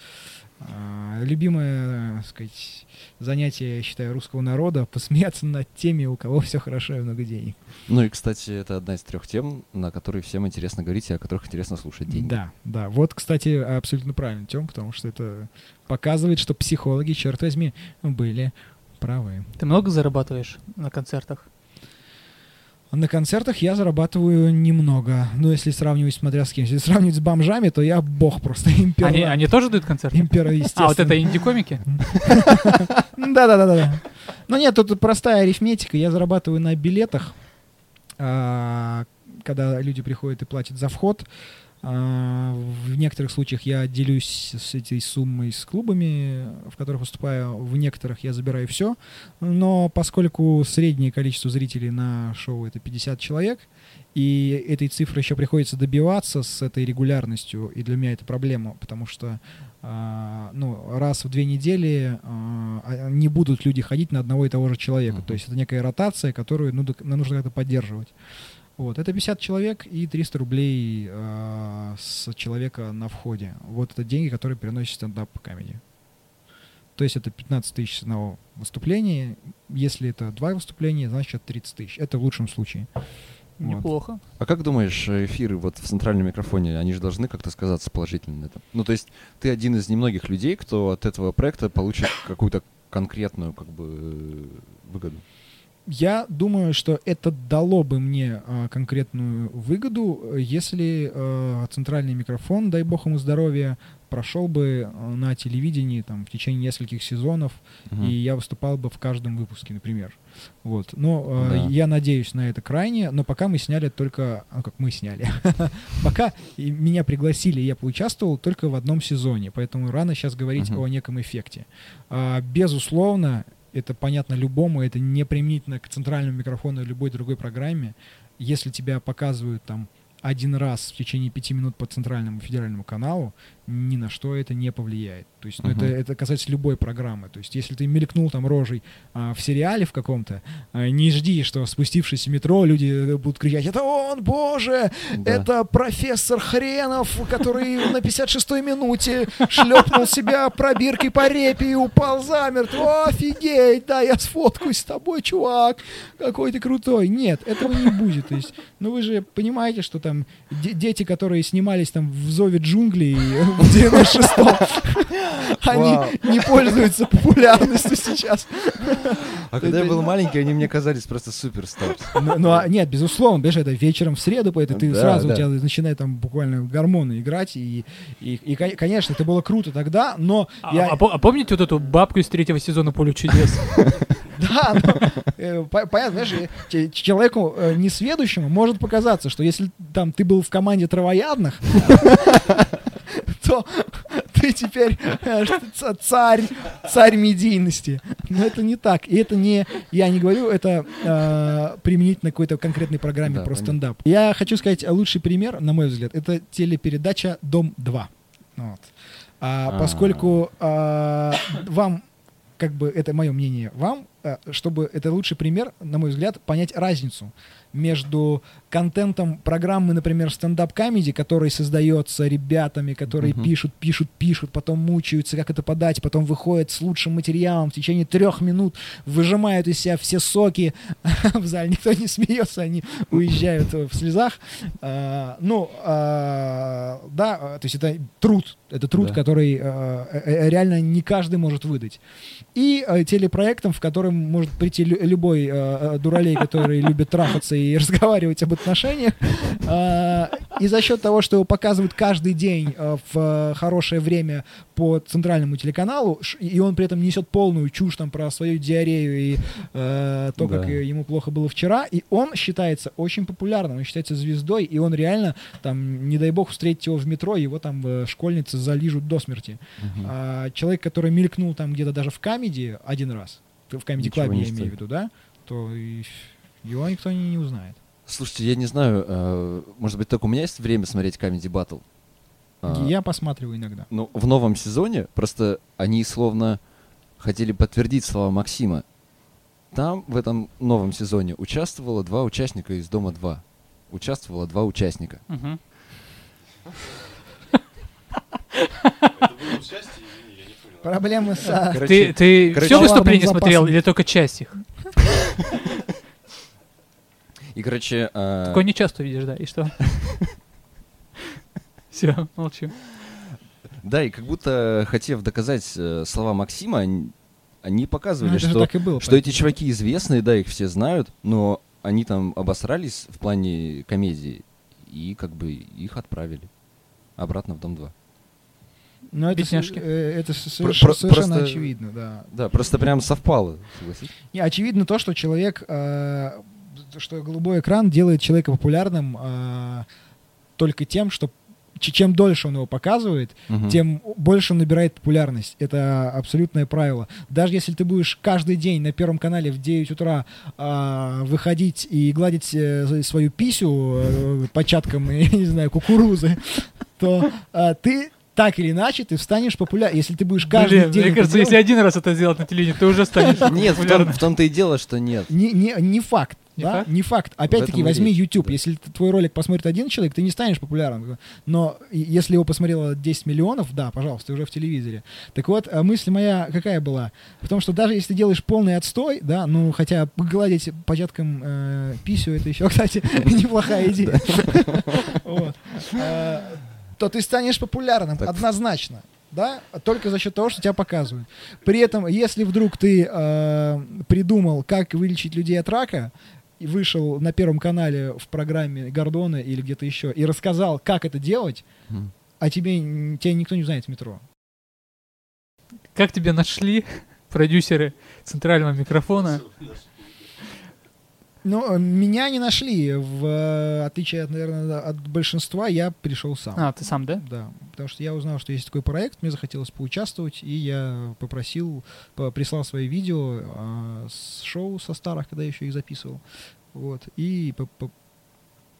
любимое, так сказать, занятие, я считаю, русского народа посмеяться над теми, у кого все хорошо и много денег. Ну и, кстати, это одна из трех тем, на которые всем интересно говорить и о которых интересно слушать деньги. Да, да. Вот, кстати, абсолютно правильно, Тем, потому что это показывает, что психологи, черт возьми, были правы. Ты много зарабатываешь на концертах? На концертах я зарабатываю немного. Ну, если сравнивать, смотря с кем. Если сравнивать с бомжами, то я бог просто. Импера. Они, они тоже дают концерты? Импера, естественно. А, вот это инди-комики? Да-да-да-да. Ну нет, тут простая арифметика. Я зарабатываю на билетах, а, когда люди приходят и платят за вход. А, В некоторых случаях я делюсь с этой суммой с клубами, в которых выступаю. В некоторых я забираю все. Но поскольку среднее количество зрителей на шоу это 50 человек, и этой цифры еще приходится добиваться с этой регулярностью, и для меня это проблема, потому что а, ну, раз в две недели а, не будут люди ходить на одного и того же человека. Мгм. То есть это некая ротация, которую ну, дак- нужно как-то поддерживать. Вот, это 50 человек и 300 рублей а, с человека на входе. Вот это деньги, которые приносит стендап комедии. То есть это 15 тысяч с одного выступления. Если это два выступления, значит это 30 тысяч. Это в лучшем случае. Вот. Неплохо. А как думаешь, э, эфиры вот в центральном микрофоне, они же должны как-то сказаться положительно на этом? Ну, то есть ты один из немногих людей, кто от этого проекта получит какую-то конкретную как бы э, выгоду. Я думаю, что это дало бы мне а, конкретную выгоду, если а, центральный микрофон, дай бог ему здоровья, прошел бы а, на телевидении там в течение нескольких сезонов, Мгм. и я выступал бы в каждом выпуске, например. Вот. Но Да. я надеюсь на это крайне, но пока мы сняли только, ну как мы сняли, пока меня пригласили, я поучаствовал только в одном сезоне, поэтому рано сейчас говорить о неком эффекте. А, безусловно, это понятно любому, это не применительно к центральному микрофону или любой другой программе. Если тебя показывают там один раз в течение пяти минут по центральному федеральному каналу, ни на что это не повлияет. То есть, ну, это, Мгм. это касается любой программы. То есть, если ты мелькнул там рожей а, в сериале в каком-то, а, не жди, что спустившись в метро, люди э, будут кричать «Это он, боже! Да. Это профессор Хренов, который на 56-й минуте шлепнул себя пробиркой по репе и упал замертво. Офигеть, да, я сфоткаюсь с тобой, чувак, какой ты крутой. Нет, этого не будет. То есть, ну вы же понимаете, что там де- дети, которые снимались там в «Зове джунглей» в 96-м, они не пользуются популярностью сейчас. А когда я был маленький, они мне казались просто суперстарс. Ну, ну, а, нет, безусловно, понимаешь, это вечером в среду, поэтому ты сразу у тебя начинают там буквально гормоны играть, и, и, и, кон- конечно, это было круто тогда, но А, а а помните вот эту бабку из третьего сезона «Поле чудес»? да, но, э, по- понятно, знаешь, э, ч- человеку э, несведущему может показаться, что если там ты был в команде травоядных, то ты теперь э, что ца- царь, царь медийности. Но это не так. И это не, я не говорю, это э, применительно к какой-то конкретной программе Да, про стендап. Я хочу сказать, э, лучший пример, на мой взгляд, это телепередача «Дом-2». Вот. А, А. поскольку а, вам, как бы, это мое мнение, вам, а, чтобы это лучший пример, на мой взгляд, понять разницу между контентом программы, например, stand-up comedy, который создается ребятами, которые Мгм. пишут, пишут, пишут, потом мучаются, как это подать, потом выходят с лучшим материалом в течение трех минут, выжимают из себя все соки, в зале никто не смеется, они уезжают в слезах. А, Ну, а, да, а, то есть это труд, это труд, Да. который э, э, реально не каждый может выдать. И э, телепроектом, в котором может прийти лю- любой э, дуралей, который любит трахаться и разговаривать об отношениях. А, И за счет того, что его показывают каждый день э, в хорошее время по центральному телеканалу, и он при этом несет полную чушь там про свою диарею и э, то, как ему плохо было вчера, и он считается очень популярным, он считается звездой, и он реально, там, не дай бог, встретить его в метро, его там э, школьницы залижут до смерти. А человек, который мелькнул там где-то даже в камеди один раз, в клабе не я имею в виду, да, то и его никто не, не узнает. Слушайте, я не знаю, э, может быть, только у меня есть время смотреть Comedy Battle? А, Я посматриваю иногда. Ну, в новом сезоне просто они словно хотели подтвердить слова Максима. Там в этом новом сезоне участвовало два участника из Дома 2. Участвовало два участника. Проблемы с... а, Ты, ты короче, все выступление словарным смотрел или только часть их? И, короче, а, Такое не часто видишь, да, и что? Все, молчу. да, и как будто, хотев доказать э, слова Максима, они, ну, показывали, же что, так и было. что эти чуваки известные, да, их все знают, но они там обосрались в плане комедии, и как бы их отправили обратно в Дом 2. Но это, Бедняжки. э, это с- Про- соверш- про- совершенно просто- очевидно, да. Да, просто прям совпало, согласись? Не, очевидно то, что человек, э, что голубой экран делает человека популярным э, только тем, что чем дольше он его показывает, Мгм. тем больше он набирает популярность. Это абсолютное правило. Даже если ты будешь каждый день на Первом канале в 9 утра а, выходить и гладить э, свою писю э, початком, я не знаю, кукурузы, то а, ты так или иначе ты станешь популярным. Если ты будешь каждый Блин, день... мне кажется, если делать, один раз это сделать на телевидении, ты уже станешь Нет, в, том, в том-то и дело, что нет. Не, не, не факт. Не да? факт? Не факт. Опять-таки, возьми речь, YouTube. да. Если твой ролик посмотрит один человек, ты не станешь популярным. Но если его посмотрело 10 миллионов, да, пожалуйста, ты уже в телевизоре. Так вот, а мысль моя какая была? В том, что даже если ты делаешь полный отстой, да, ну, хотя гладить початком э, писю, это еще, кстати, неплохая идея. Э, То ты станешь популярным, однозначно. да, только за счет того, что тебя показывают. При этом, если вдруг ты э, придумал, как вылечить людей от рака, вышел на Первом канале в программе Гордона или где-то еще, и рассказал, как это делать, Мгм. а тебе, тебя никто не знает в метро. Как тебя нашли продюсеры центрального микрофона? Ну, э, меня не нашли. В э, отличие, от, наверное, от большинства, я пришел сам. А, ты сам, да? Да, потому что я узнал, что есть такой проект, мне захотелось поучаствовать, и я попросил, по- прислал свои видео а, с шоу со старых, когда я еще их записывал, вот, и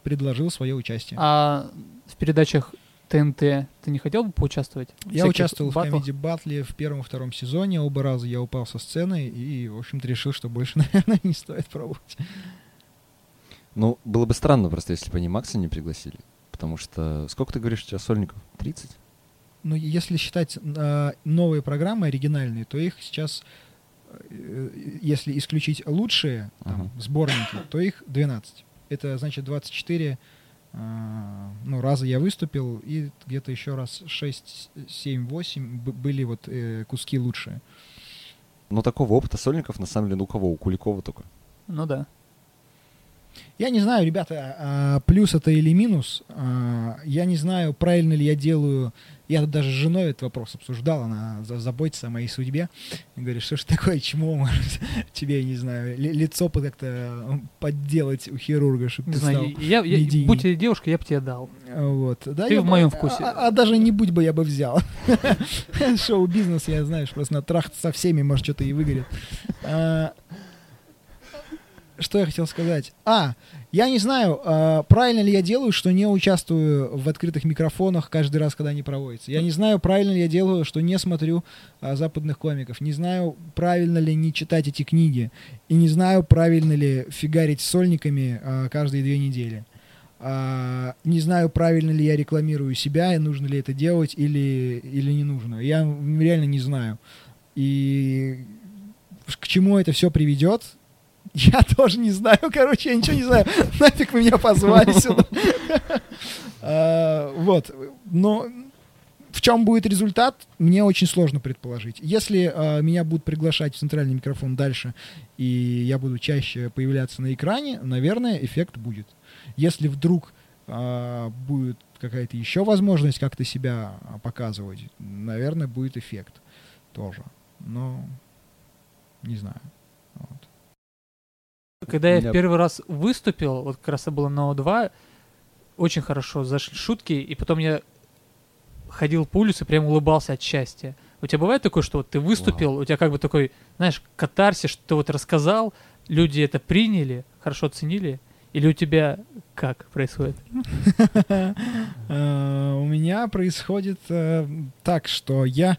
предложил свое участие. А в передачах ТНТ ты не хотел бы поучаствовать? Я участвовал в комедии батле в первом и втором сезоне, оба раза я упал со сцены, и, в общем-то, решил, что больше, наверное, не стоит пробовать. Ну, было бы странно просто, если бы они Макса не пригласили. Потому что... Сколько ты говоришь, у тебя сольников? 30? Ну, если считать а, новые программы оригинальные, то их сейчас, э, если исключить лучшие там, Ага. сборники, то их 12. Это значит 24 а, ну, раза я выступил, и где-то еще раз 6, 7, 8 б- были вот э, куски лучшие. Но такого опыта сольников, на самом деле, ну у кого? У Куликова только. Ну да. Я не знаю, ребята, а, плюс это или минус. А, Я не знаю, правильно ли я делаю. Я тут даже с женой этот вопрос обсуждал, она за- заботится о моей судьбе. Говорит, что ж такое чмо может тебе, я не знаю, ли- лицо как-то подделать у хирурга, чтобы Не ты знаю, стал. я, я, будь девушка, я бы тебе дал. Вот. Да, Ты в бы- моем а- вкусе. А, а даже не будь бы, я бы взял. Шоу-бизнес, я знаешь, просто на трахт со всеми, может, что-то и выгорит. А, Что я хотел сказать? А, я не знаю, а, правильно ли я делаю, что не участвую в открытых микрофонах каждый раз, когда они проводятся. Я не знаю, правильно ли я делаю, что не смотрю а, западных комиков. Не знаю, правильно ли не читать эти книги. И не знаю, правильно ли фигарить сольниками а, каждые две недели. Не знаю, правильно ли я рекламирую себя, и нужно ли это делать или, или не нужно. Я реально не знаю. И к чему это все приведет, я тоже не знаю. Короче, я ничего не знаю. Нафиг вы меня позвали сюда. А, Вот. Но в чем будет результат, мне очень сложно предположить. Если а, меня будут приглашать в центральный микрофон дальше, и я буду чаще появляться на экране, наверное, эффект будет. Если вдруг а, будет какая-то еще возможность как-то себя показывать, наверное, будет эффект тоже. Но не знаю. Когда я в первый раз выступил, вот как раз это было на О2, очень хорошо зашли шутки, и потом я ходил по улице, прям улыбался от счастья. У тебя бывает такое, что вот ты выступил, у тебя как бы такой, знаешь, катарсис, что ты вот рассказал, люди это приняли, хорошо оценили, или у тебя как происходит? Э, У меня происходит э, так, что я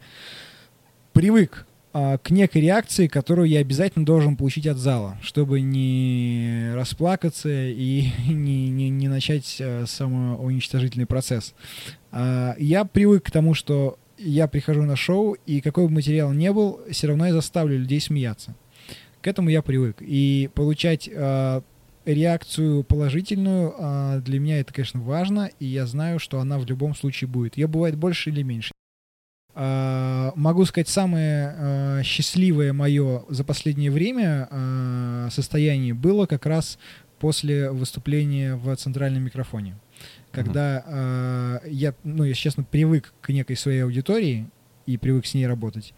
привык к некой реакции, которую я обязательно должен получить от зала, чтобы не расплакаться и не, не, не начать э, самоуничтожительный процесс. А, Я привык к тому, что я прихожу на шоу, и какой бы материал ни был, все равно я заставлю людей смеяться. К этому я привык. И получать э, реакцию положительную а, для меня это, конечно, важно, и я знаю, что она в любом случае будет. Ее бывает больше или меньше. А, могу сказать, самое а, счастливое мое за последнее время а, состояние было как раз после выступления в центральном микрофоне. Когда я, ну, если честно, привык к некой своей аудитории и привык с ней работать.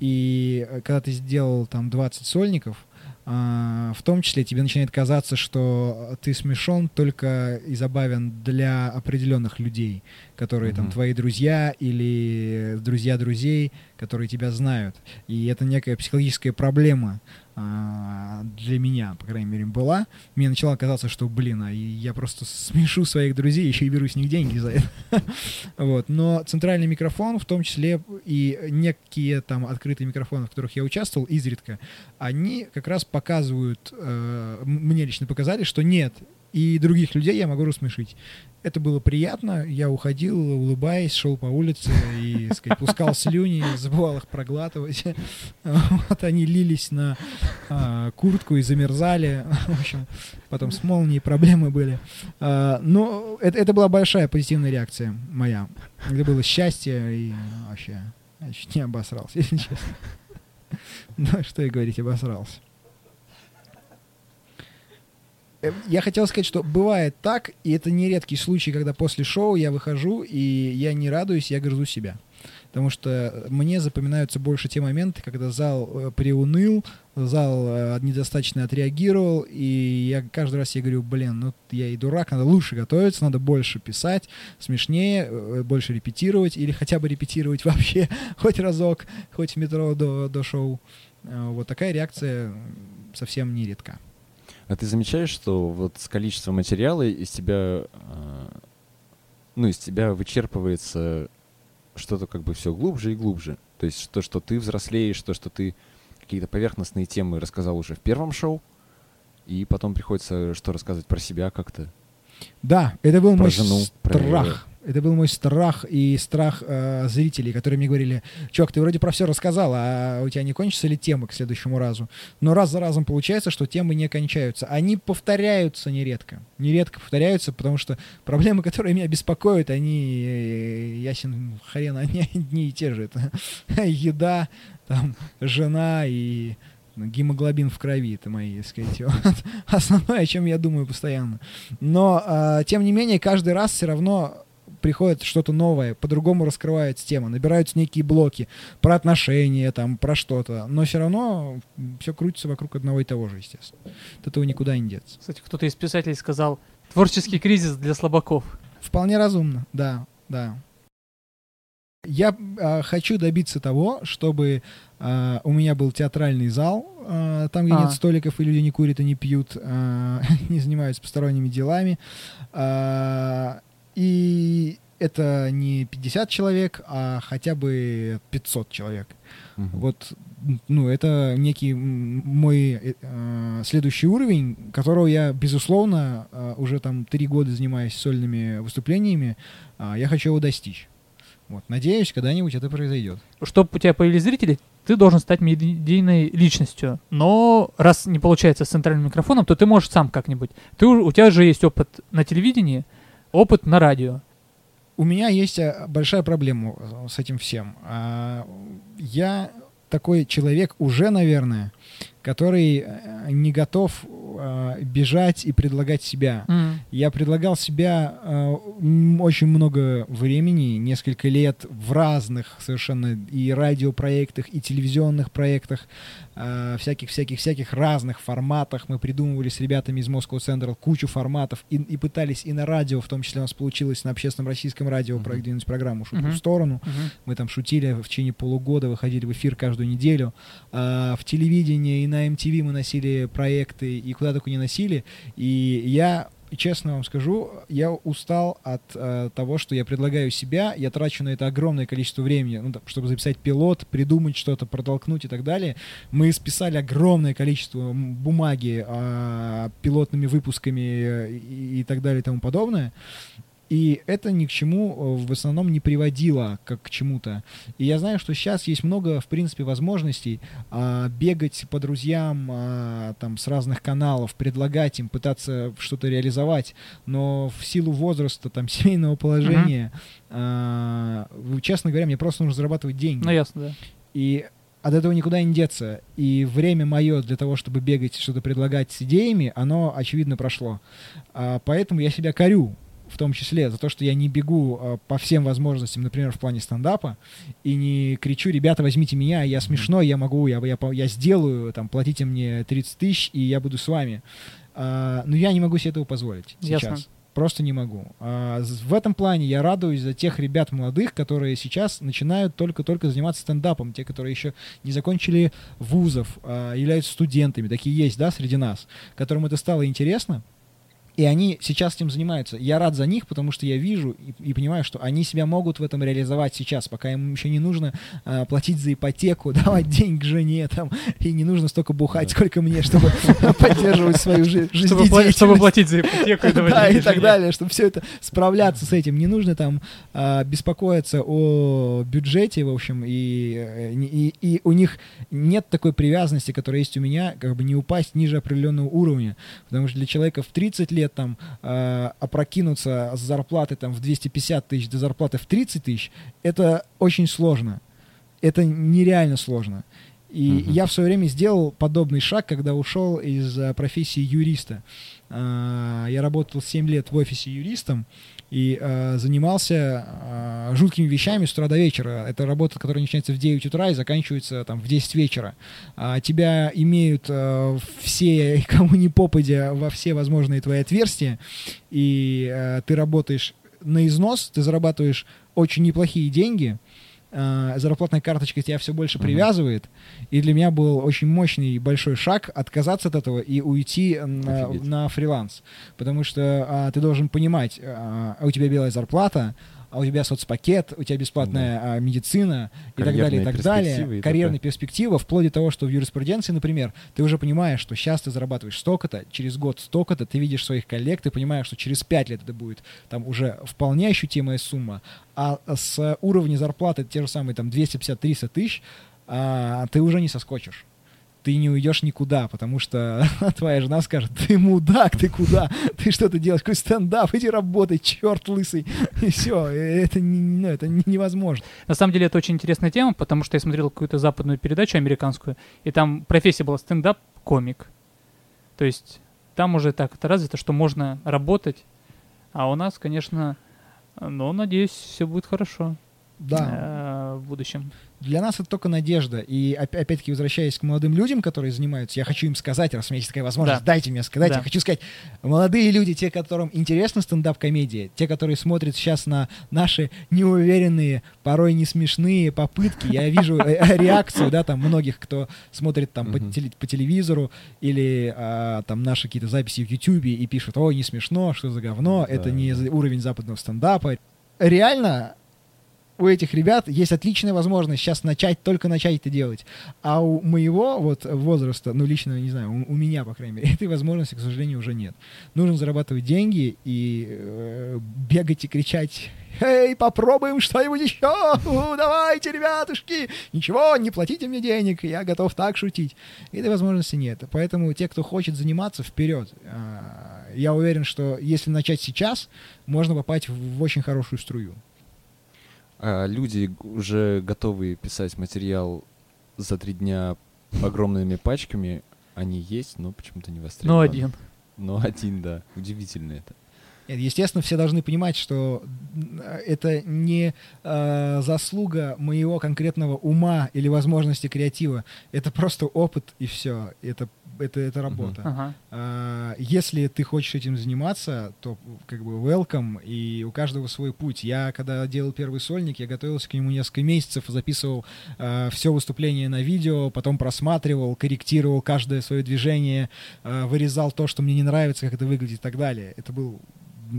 И э, когда ты сделал там 20 сольников, в том числе тебе начинает казаться, что ты смешон только и забавен для определенных людей, которые там Мгм. твои друзья или друзья друзей, которые тебя знают. И это некая психологическая проблема а, для меня, по крайней мере, была. Мне начало казаться, что, блин, а я просто смешу своих друзей, еще и беру с них деньги за это. Вот. Но центральный микрофон, в том числе и некие там открытые микрофоны, в которых я участвовал изредка, они как раз показывают, э, мне лично показали, что нет, и других людей я могу рассмешить. Это было приятно, я уходил, улыбаясь, шел по улице и, сказать, пускал слюни, забывал их проглатывать. Вот они лились на а, куртку и замерзали. В общем, потом с молнией проблемы были. А, но это, это была большая позитивная реакция моя. Это было счастье и вообще я чуть не обосрался, если честно. Ну, что и говорить, обосрался. Э, Я хотел сказать, что бывает так, и это не редкий случай, когда после шоу я выхожу, и я не радуюсь, я грызу себя. Потому что мне запоминаются больше те моменты, когда зал э, приуныл, зал э, недостаточно отреагировал, и я каждый раз я говорю, блин, ну я и дурак, надо лучше готовиться, надо больше писать, смешнее, э, больше репетировать, или хотя бы репетировать вообще хоть разок, хоть в метро до, до шоу. Э, Вот такая реакция совсем не редка. А ты замечаешь, что вот с количеством материала из тебя, а, ну, из тебя вычерпывается что-то как бы все глубже и глубже. То есть то, что ты взрослеешь, то, что ты какие-то поверхностные темы рассказал уже в первом шоу, и потом приходится что рассказывать про себя как-то. Да, это был Про мой жену, про- страх. Это был мой страх и страх э, зрителей, которые мне говорили, чувак, ты вроде про все рассказал, а у тебя не кончатся ли темы к следующему разу? Но раз за разом получается, что темы не кончаются. Они повторяются нередко. Нередко повторяются, потому что проблемы, которые меня беспокоят, они, э, ясен хрен, они одни и те же. Это еда, там, жена и гемоглобин в крови, это мои, так сказать, вот, основное, о чем я думаю постоянно. Но, а, тем не менее, каждый раз все равно приходит что-то новое, по-другому раскрывается тема, набираются некие блоки про отношения, там, про что-то, но все равно все крутится вокруг одного и того же, естественно. От этого никуда не деться. Кстати, кто-то из писателей сказал, творческий кризис для слабаков. Вполне разумно, да, да. Я а, хочу добиться того, чтобы а, у меня был театральный зал, а, там, где А. нет столиков, и люди не курят и не пьют, а, не занимаются посторонними делами. И это не 50 человек, а хотя бы 500 человек. Мгм. Вот, ну, это некий мой э, э, следующий уровень, которого я, безусловно, э, уже там три года занимаюсь сольными выступлениями, а, я хочу его достичь. Вот, надеюсь, когда-нибудь это произойдет. Чтобы у тебя появились зрители, ты должен стать медийной личностью. Но раз не получается с центральным микрофоном, то ты можешь сам как-нибудь. Ты, у тебя же есть опыт на телевидении, опыт на радио. У меня есть э, большая проблема э, с этим всем. А, Я такой человек уже, наверное, который э, не готов э, бежать и предлагать себя. М. Я предлагал себя э, очень много времени, несколько лет в разных совершенно и радиопроектах, и телевизионных проектах, э, всяких-всяких-всяких разных форматах. Мы придумывали с ребятами из Moscow Central кучу форматов и, и пытались и на радио, в том числе у нас получилось на общественном российском радио Мгм. продвинуть программу «Шутку Мгм. в сторону». Мгм. Мы там шутили в течение полугода, выходили в эфир каждую неделю. А, в телевидении и на MTV мы носили проекты, и куда только не носили. И я, честно вам скажу, я устал от э, того, что я предлагаю себя, я трачу на это огромное количество времени, ну, там, чтобы записать пилот, придумать что-то, протолкнуть и так далее. Мы списали огромное количество бумаги а, пилотными выпусками э, и, и так далее и тому подобное. И это ни к чему э, в основном не приводило как к чему-то. И я знаю, что сейчас есть много, в принципе, возможностей а, бегать по друзьям а, там, с разных каналов, предлагать им, пытаться что-то реализовать. Но в силу возраста, там, семейного положения, а, ну, честно говоря, мне просто нужно зарабатывать деньги. Ну, ясно, да. И от этого никуда не деться. И время мое для того, чтобы бегать, что-то предлагать с идеями, оно, очевидно, прошло. А, поэтому я себя корю в том числе за то, что я не бегу а, по всем возможностям, например, в плане стендапа, и не кричу, ребята, возьмите меня, я смешной, я могу, я, я, я сделаю, там, платите мне 30 тысяч, и я буду с вами. А, но я не могу себе этого позволить сейчас. Ясно. Просто не могу. З- в этом плане я радуюсь за тех ребят молодых, которые сейчас начинают только-только заниматься стендапом, те, которые еще не закончили вузов, а, являются студентами, такие есть, да, среди нас, которым это стало интересно. И они сейчас этим занимаются. Я рад за них, потому что я вижу и, и понимаю, что они себя могут в этом реализовать сейчас, пока им еще не нужно а, платить за ипотеку, давать денег жене, там, и не нужно столько бухать, Да. сколько мне, чтобы поддерживать свою жи- Чтобы, платить за ипотеку и Да, и так далее, чтобы все это справляться с этим. Не нужно там а, беспокоиться о бюджете, в общем, и, э, и, и у них нет такой привязанности, которая есть у меня, как бы не упасть ниже определенного уровня. Потому что для человека в 30 лет там а, опрокинуться с зарплаты там в 250 тысяч до зарплаты в 30 тысяч, это очень сложно. Это нереально сложно. И Мгм. я в свое время сделал подобный шаг, когда ушел из а, профессии юриста. А, Я работал 7 лет в офисе юристом и а, занимался а, жуткими вещами с утра до вечера. Это работа, которая начинается в 9 утра и заканчивается там в 10 вечера. А, Тебя имеют а, все, кому не попадя, во все возможные твои отверстия, и а, ты работаешь на износ, ты зарабатываешь очень неплохие деньги, а, зарплатная карточка тебя все больше Мгм. привязывает, и для меня был очень мощный и большой шаг отказаться от этого и уйти на, Офигеть. на фриланс, потому что а, ты должен понимать, а, у тебя белая зарплата, а у тебя соцпакет, у тебя бесплатная а, медицина и так далее, и так далее. т.п. перспективы, вплоть до того, что в юриспруденции, например, ты уже понимаешь, что сейчас ты зарабатываешь столько-то, через год столько-то, ты видишь своих коллег, ты понимаешь, что через пять лет это будет там уже вполне ощутимая сумма, а с уровня зарплаты те же самые там 250-300 тысяч, а, ты уже не соскочишь. Ты не уйдешь никуда, потому что твоя жена скажет, ты мудак, ты куда? Ты что-то делаешь? Какой стендап? Иди работай, черт лысый. И все, это, не- ну, это не- невозможно. На самом деле это очень интересная тема, потому что я смотрел какую-то западную передачу американскую, и там профессия была стендап-комик. То есть там уже так это развито, что можно работать, а у нас, конечно, ну, надеюсь, все будет хорошо Да, э, в будущем. для нас это только надежда. И оп- опять-таки, возвращаясь к молодым людям, которые занимаются, я хочу им сказать, раз у меня есть такая возможность, Да. дайте мне сказать, Да. я хочу сказать, молодые люди, те, которым интересна стендап-комедия, те, которые смотрят сейчас на наши неуверенные, порой не смешные попытки, я вижу э, э, реакцию, да, там, многих, кто смотрит там по, телевизору или а, там наши какие-то записи в Ютубе и пишут, ой, не смешно, что за говно, это не уровень западного стендапа. Реально, у этих ребят есть отличная возможность сейчас начать, только начать это делать. А у моего вот возраста, ну лично, не знаю, у, у меня, по крайней мере, этой возможности, к сожалению, уже нет. Нужно зарабатывать деньги и э, бегать и кричать «Эй, попробуем что-нибудь еще! Давайте, ребятушки! Ничего, не платите мне денег, я готов так шутить». Этой возможности нет. Поэтому те, кто хочет заниматься, вперед. А, Я уверен, что если начать сейчас, можно попасть в очень хорошую струю. А люди уже готовы писать материал за три дня огромными пачками. Они есть, но почему-то не востребованы. один. Но один, да. Удивительно это. Естественно, все должны понимать, что это не э, заслуга моего конкретного ума или возможности креатива. Это просто опыт и все. Это, это, это работа. Ага. А, Если ты хочешь этим заниматься, то как бы welcome, и у каждого свой путь. Я, когда делал первый сольник, я готовился к нему несколько месяцев, записывал все выступление на видео, потом просматривал, корректировал каждое свое движение, а, вырезал то, что мне не нравится, как это выглядит и так далее. Это был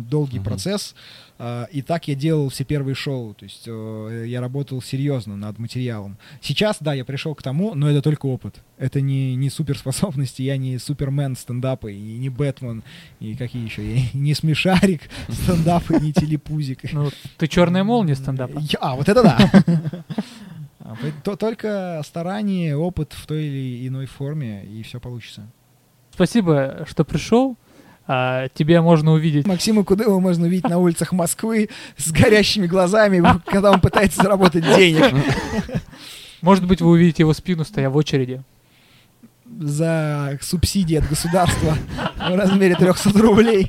долгий Мгм. процесс, а, и так я делал все первые шоу, то есть э, я работал серьезно над материалом. Сейчас, да, я пришел к тому, но это только опыт. Это не, не суперспособности, я не супермен стендапа, и не Бэтмен, и какие еще, я не смешарик стендапа, не телепузик. Ну, ты черная молния стендапа. А, вот это да! А, Только старание, опыт в той или иной форме, и все получится. Спасибо, что пришел. А, тебя можно увидеть. Максима Кудыма можно увидеть на улицах Москвы с горящими глазами, когда он пытается заработать денег. Может быть, вы увидите его спину, стоя в очереди. За субсидии от государства в размере 300 рублей.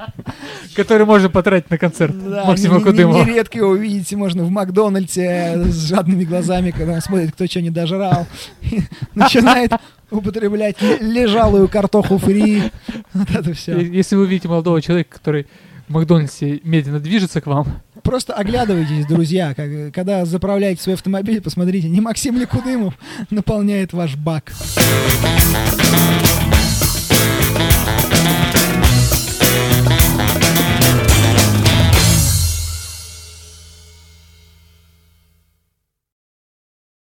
Который можно потратить на концерт Да, Максима Кудымова. Нередко его увидите можно в Макдональдсе с жадными глазами, когда он смотрит, кто что не дожрал. Начинает употреблять ле- лежалую картоху фри. Вот это все. Если вы увидите молодого человека, который в Макдональдсе медленно движется к вам, Просто оглядывайтесь, друзья. как- когда заправляете свой автомобиль, посмотрите, не Максим ли Кудымов наполняет ваш бак.